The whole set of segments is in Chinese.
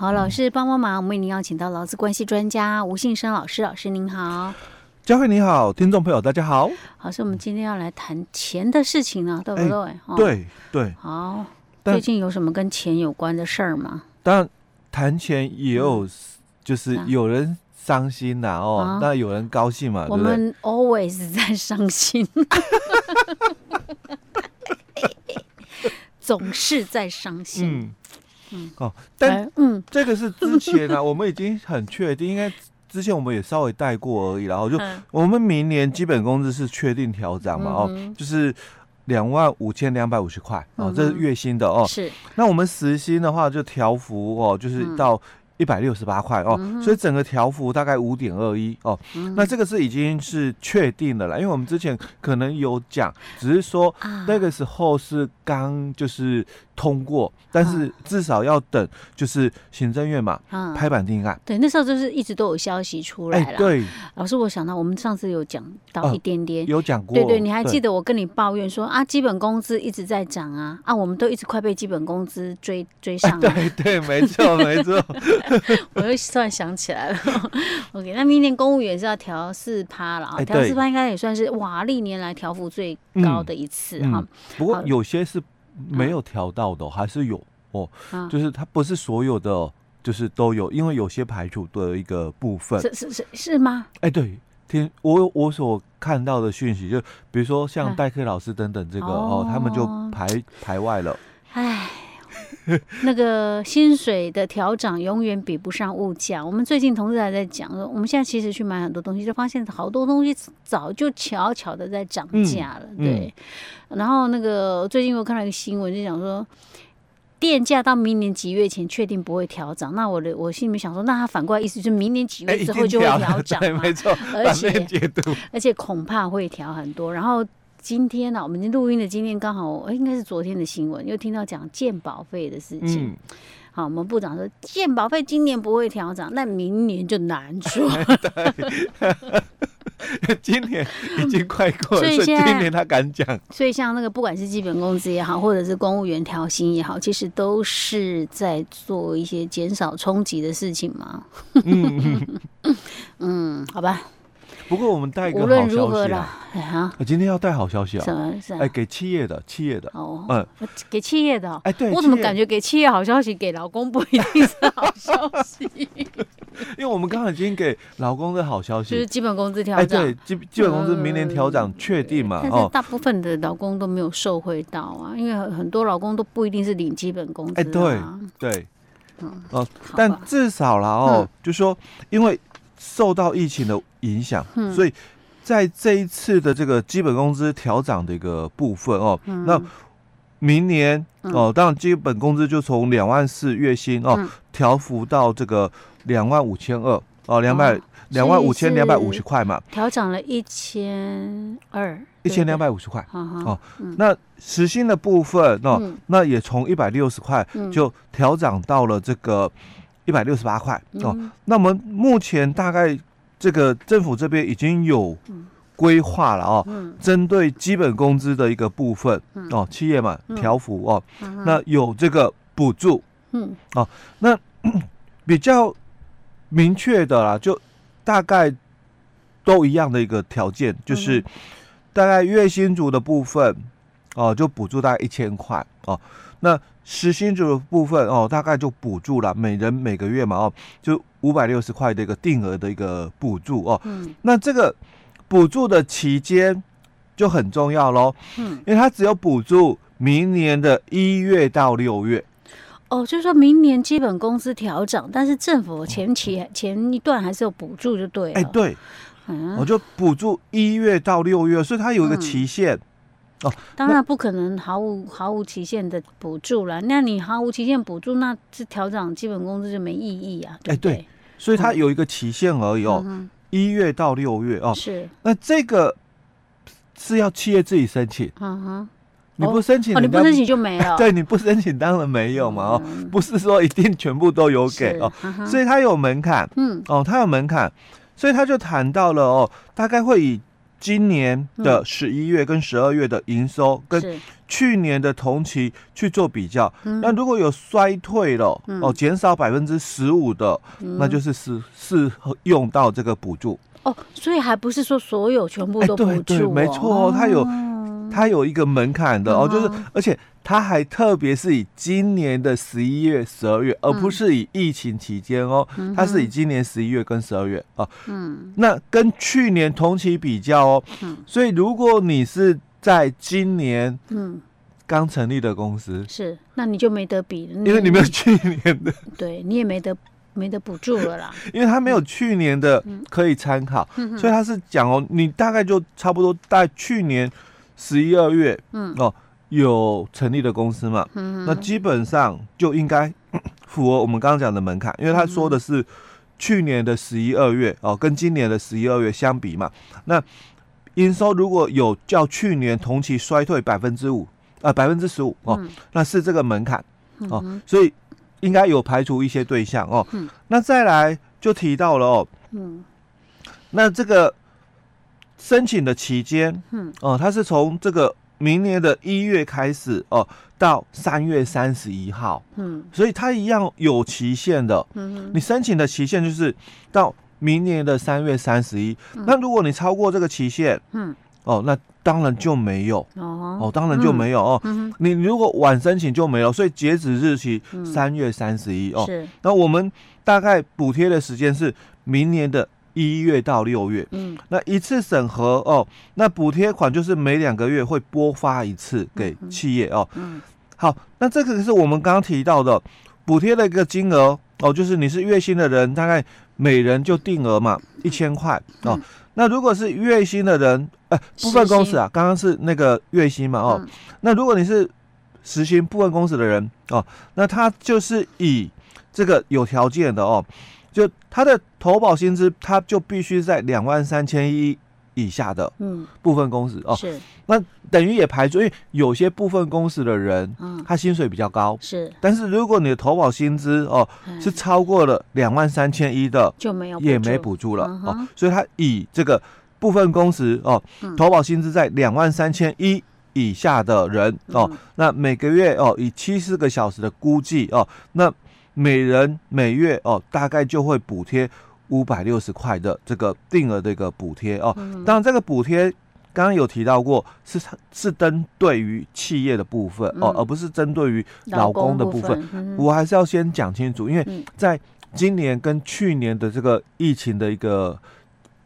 好，老师帮帮忙，我们为您邀请到劳资关系专家吴信生老师，老师您好。佳慧你好，听众朋友大家好。好，是我们今天要来谈钱的事情呢，对不对？对对。好，最近有什么跟钱有关的事儿吗？当然，谈钱也有，就是有人伤心呐、啊，哦，啊、那有人高兴嘛。我们 always 在伤心，总是在伤心。嗯嗯。哦，但嗯，这个是之前呢、啊，我们已经很确定应该。之前我们也稍微带过而已，然后就我们明年基本工资是确定调涨嘛，哦，就是两万五千两百五十块哦，这是月薪的哦。是。那我们时薪的话就调幅哦，就是到一百六十八块哦，所以整个条幅大概五点二一哦。那这个是已经是确定的了，因为我们之前可能有讲，只是说那个时候是刚就是。通过，但是至少要等，就是行政院嘛，嗯、拍板定案。对，那时候就是一直都有消息出来了。欸、对，老师，我想到我们上次有讲到一点点，呃、有讲过。对对，你还记得我跟你抱怨说啊，基本工资一直在涨啊，啊，我们都一直快被基本工资追追上了。欸、对对，没错没错。我又突然想起来了。OK，那明年公务员是要调四趴了啊，调四趴应该也算是哇历年来调幅最高的一次哈、嗯嗯。不过有些是。没有调到的、哦，还是有哦，啊、就是它不是所有的，就是都有，因为有些排除的一个部分，是是是是吗？哎，对，听我我所看到的讯息，就比如说像代课老师等等这个、啊、哦，他们就排排外了。哎，那个薪水的调整永远比不上物价。我们最近同事还在讲说，我们现在其实去买很多东西，就发现好多东西早就悄悄的在涨价了，嗯、对。嗯然后那个最近我看到一个新闻，就讲说电价到明年几月前确定不会调涨。那我的我心里面想说，那他反过来意思就是明年几月之后就会调涨嘛？没错，而且而且恐怕会调很多。然后今天呢、啊，我们录音的今天刚好，应该是昨天的新闻，又听到讲健保费的事情。嗯、好，我们部长说健保费今年不会调涨，那明年就难说。今年已经快过了，所以今年他敢讲。所以像那个不管是基本工资也好，或者是公务员调薪也好，其实都是在做一些减少冲击的事情嘛。嗯 嗯，好吧。不过我们带一个好消息啊！无论如何啦，啊，今天要带好消息啊！什么？是哎，给企业的，企业的哦，嗯，给企业的。哎，对，我怎么感觉给企业好消息，给老公不一定是好消息？因为我们刚刚已经给老公的好消息，就是基本工资调涨。哎，对，基基本工资明年调涨确定嘛？但是大部分的老公都没有受惠到啊，因为很多老公都不一定是领基本工资。哎，对对，哦，但至少了哦，就说因为。受到疫情的影响，嗯、所以在这一次的这个基本工资调涨的一个部分哦，嗯、那明年哦，当然基本工资就从两万四月薪哦调幅到这个两万五千二哦，两百两万五千两百五十块嘛，调涨了一千二，一千两百五十块哦。那实薪的部分哦，嗯、那也从一百六十块就调涨到了这个。一百六十八块哦，那我们目前大概这个政府这边已经有规划了哦，针对基本工资的一个部分哦，企业嘛调幅哦，那有这个补助，嗯。哦，那 比较明确的啦，就大概都一样的一个条件，就是大概月薪族的部分哦，就补助大概一千块哦，那。实薪这个部分哦，大概就补助了每人每个月嘛哦，就五百六十块的一个定额的一个补助哦。嗯。那这个补助的期间就很重要喽。嗯。因为它只有补助明年的一月到六月。哦，就是说明年基本工资调整，但是政府前期前一段还是有补助，就对了。哎，对。嗯。我就补助一月到六月，所以它有一个期限。嗯哦，当然不可能毫无毫无期限的补助了。那你毫无期限补助，那是调整基本工资就没意义啊。对对，所以它有一个期限而已哦，一月到六月哦。是。那这个是要企业自己申请。嗯哼。你不申请，你不申请就没了。对，你不申请当然没有嘛哦，不是说一定全部都有给哦。所以它有门槛。嗯。哦，它有门槛，所以他就谈到了哦，大概会以。今年的十一月跟十二月的营收跟去年的同期去做比较，那如果有衰退了哦，减少百分之十五的，那就是是是用到这个补助。哦，所以还不是说所有全部都补助，没错，它有它有一个门槛的哦，就是而且。它还特别是以今年的十一月、十二月，而不是以疫情期间哦，嗯、它是以今年十一月跟十二月啊。嗯，那跟去年同期比较哦，嗯，所以如果你是在今年嗯。刚成立的公司，是，那你就没得比，因为你没有去年的，对你也没得没得补助了啦，因为他没有去年的可以参考，嗯、所以他是讲哦，你大概就差不多在去年十一二月，嗯。哦。有成立的公司嘛？嗯、那基本上就应该 符合我们刚刚讲的门槛，因为他说的是去年的十一二月哦，跟今年的十一二月相比嘛。那营收如果有较去年同期衰退百分之五啊，百分之十五哦，嗯、那是这个门槛哦，嗯、所以应该有排除一些对象哦。嗯、那再来就提到了哦，嗯、那这个申请的期间，嗯哦，他是从这个。明年的一月开始哦，到三月三十一号，嗯，所以它一样有期限的，嗯哼，你申请的期限就是到明年的三月三十一。那如果你超过这个期限，嗯，哦，那当然就没有，哦，哦，当然就没有哦，你如果晚申请就没有，所以截止日期三月三十一哦，是。那我们大概补贴的时间是明年的。一月到六月，嗯，那一次审核哦，那补贴款就是每两个月会拨发一次给企业哦，嗯，好，那这个是我们刚刚提到的补贴的一个金额哦，就是你是月薪的人，大概每人就定额嘛一千块哦，那如果是月薪的人，呃，部分公司啊，刚刚是那个月薪嘛哦，那如果你是实行部分公司的人哦，那他就是以这个有条件的哦。就他的投保薪资，他就必须在两万三千一以下的，嗯，部分工时哦，是，那等于也排除，因为有些部分工时的人，嗯，他薪水比较高，是，但是如果你的投保薪资哦是超过了两万三千一的，就没有也没补助了哦，所以他以这个部分工时哦，投保薪资在两万三千一以下的人哦，那每个月哦以七十个小时的估计哦，那。每人每月哦，大概就会补贴五百六十块的这个定额的一个补贴哦。当然，这个补贴刚刚有提到过，是是针对于企业的部分哦，而不是针对于劳工的部分。我还是要先讲清楚，因为在今年跟去年的这个疫情的一个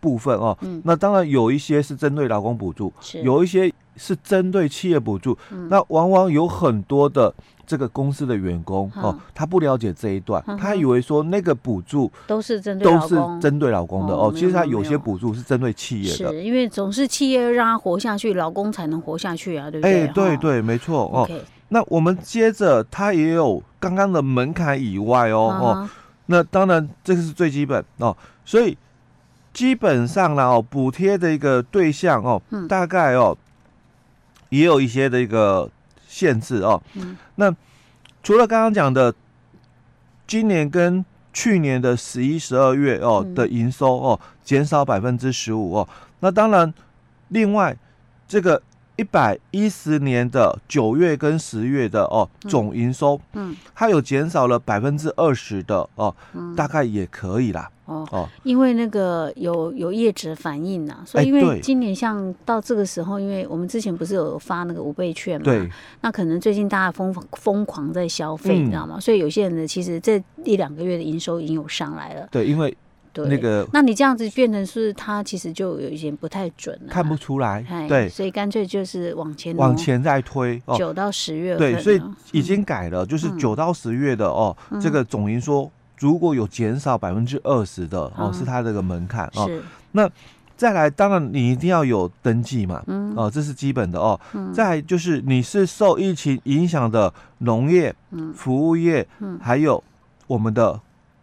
部分哦，那当然有一些是针对劳工补助，有一些是针对企业补助。那往往有很多的。这个公司的员工哦，他不了解这一段，他以为说那个补助都是针对都是针对老公的哦，其实他有些补助是针对企业的，是因为总是企业让他活下去，老公才能活下去啊，对不对？哎，对对，没错哦。那我们接着，他也有刚刚的门槛以外哦哦，那当然这个是最基本哦，所以基本上呢哦，补贴的一个对象哦，大概哦也有一些的一个。限制哦，嗯、那除了刚刚讲的今年跟去年的十一、十二月哦的营收哦减少百分之十五哦，那当然另外这个一百一十年的九月跟十月的哦总营收，嗯，它有减少了百分之二十的哦，嗯、大概也可以啦。哦哦，因为那个有有业者反映呐，所以因为今年像到这个时候，因为我们之前不是有发那个五倍券嘛，对，那可能最近大家疯疯狂在消费，你知道吗？所以有些人呢，其实这一两个月的营收已经有上来了。对，因为那个，那你这样子变成是他其实就有一些不太准了，看不出来。对，所以干脆就是往前往前再推，九到十月。对，所以已经改了，就是九到十月的哦，这个总营收。如果有减少百分之二十的哦，是它这个门槛哦。那再来，当然你一定要有登记嘛，嗯，哦，这是基本的哦。嗯。再来就是你是受疫情影响的农业、嗯，服务业，嗯，还有我们的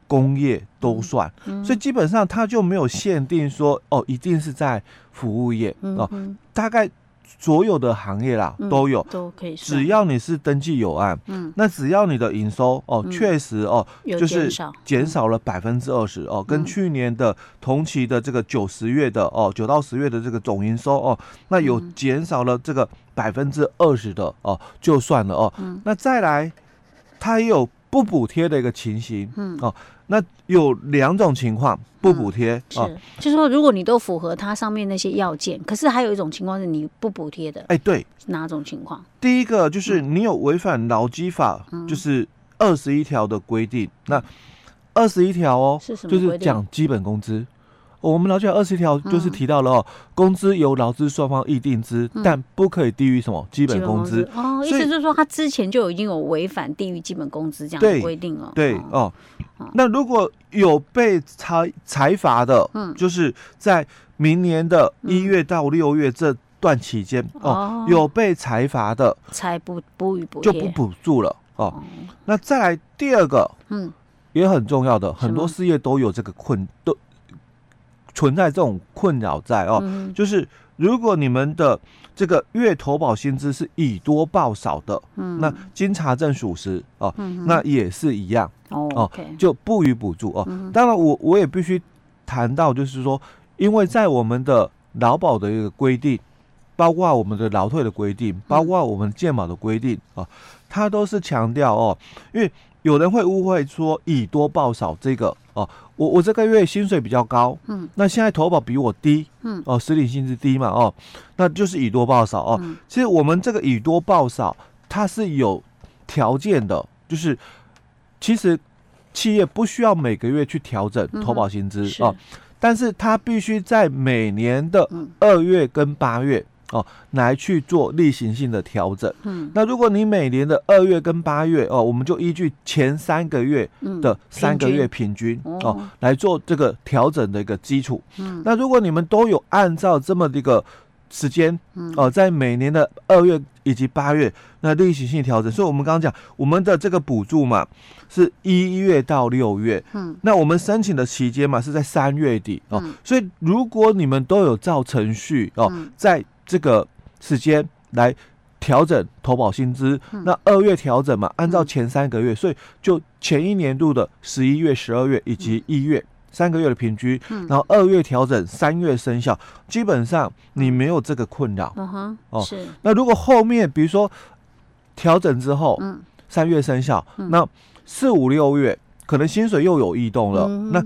工业都算。嗯。所以基本上它就没有限定说哦，一定是在服务业哦。大概所有的行业啦，嗯、都有，都可以。只要你是登记有案，嗯，那只要你的营收哦，确、嗯、实哦，就是减少。了百分之二十哦，跟去年的同期的这个九十月的哦，九到十月的这个总营收哦，那有减少了这个百分之二十的哦，就算了哦。嗯、那再来，它也有不补贴的一个情形，嗯哦。那有两种情况不补贴、嗯、是，哦、就是说如果你都符合它上面那些要件，可是还有一种情况是你不补贴的。哎，对，哪种情况？第一个就是你有违反劳基法，嗯、就是二十一条的规定。嗯、那二十一条哦，是什么？就是讲基本工资。我们劳基法二十条就是提到了哦，嗯、工资由劳资双方议定之，嗯、但不可以低于什么基本工资。哦。意思就是说，他之前就已经有违反低于基本工资这样的规定了。对，对哦，哦。那如果有被裁裁罚的，嗯，就是在明年的一月到六月这段期间、嗯、哦，有被裁罚的，才不不予补就不补助了哦。哦。那再来第二个，嗯，也很重要的，很多事业都有这个困都。存在这种困扰在哦，嗯、就是如果你们的这个月投保薪资是以多报少的，嗯，那经查证属实哦，嗯、那也是一样哦，就不予补助哦。嗯、当然我，我我也必须谈到，就是说，因为在我们的劳保的一个规定，包括我们的劳退的规定，包括我们健保的规定啊、哦，它都是强调哦，因为有人会误会说以多报少这个哦。我我这个月薪水比较高，嗯，那现在投保比我低，嗯，哦，实领薪资低嘛，哦，那就是以多报少哦。嗯、其实我们这个以多报少，它是有条件的，就是其实企业不需要每个月去调整投保薪资、嗯、哦，但是它必须在每年的二月跟八月。哦，来去做例行性的调整。嗯，那如果你每年的二月跟八月哦，我们就依据前三个月的三个月平均，哦。来做这个调整的一个基础。嗯，那如果你们都有按照这么一个时间，嗯，哦，在每年的二月以及八月那例行性调整，所以我们刚刚讲我们的这个补助嘛，是一月到六月。嗯，那我们申请的期间嘛是在三月底哦，嗯、所以如果你们都有照程序哦，嗯、在这个时间来调整投保薪资，嗯、那二月调整嘛，按照前三个月，嗯、所以就前一年度的十一月、十二月以及一月、嗯、三个月的平均，嗯、然后二月调整，三月生效，基本上你没有这个困扰。哦，是。那如果后面比如说调整之后，嗯，三月生效，嗯、那四五六月可能薪水又有异动了，嗯、那。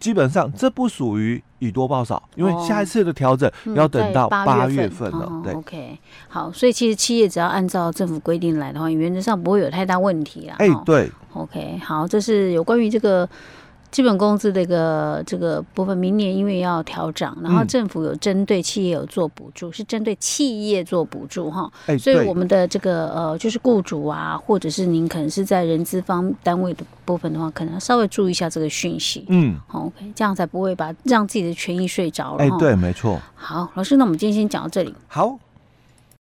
基本上这不属于以多报少，因为下一次的调整要等到八月份了。嗯、对，OK，好，所以其实企业只要按照政府规定来的话，原则上不会有太大问题啦。哎，对，OK，好，这是有关于这个。基本工资的一个这个部分，明年因为要调整，然后政府有针对企业有做补助，嗯、是针对企业做补助哈。欸、所以我们的这个呃，就是雇主啊，或者是您可能是在人资方单位的部分的话，可能稍微注意一下这个讯息。嗯，OK，这样才不会把让自己的权益睡着了。哎、欸，对，没错。好，老师，那我们今天先讲到这里。好。